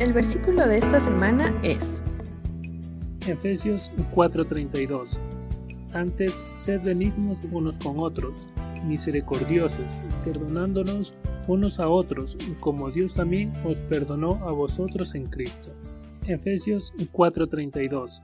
El versículo de esta semana es Efesios 4:32. Antes, sed benignos unos con otros, misericordiosos, perdonándonos unos a otros, como Dios también os perdonó a vosotros en Cristo. Efesios 4:32.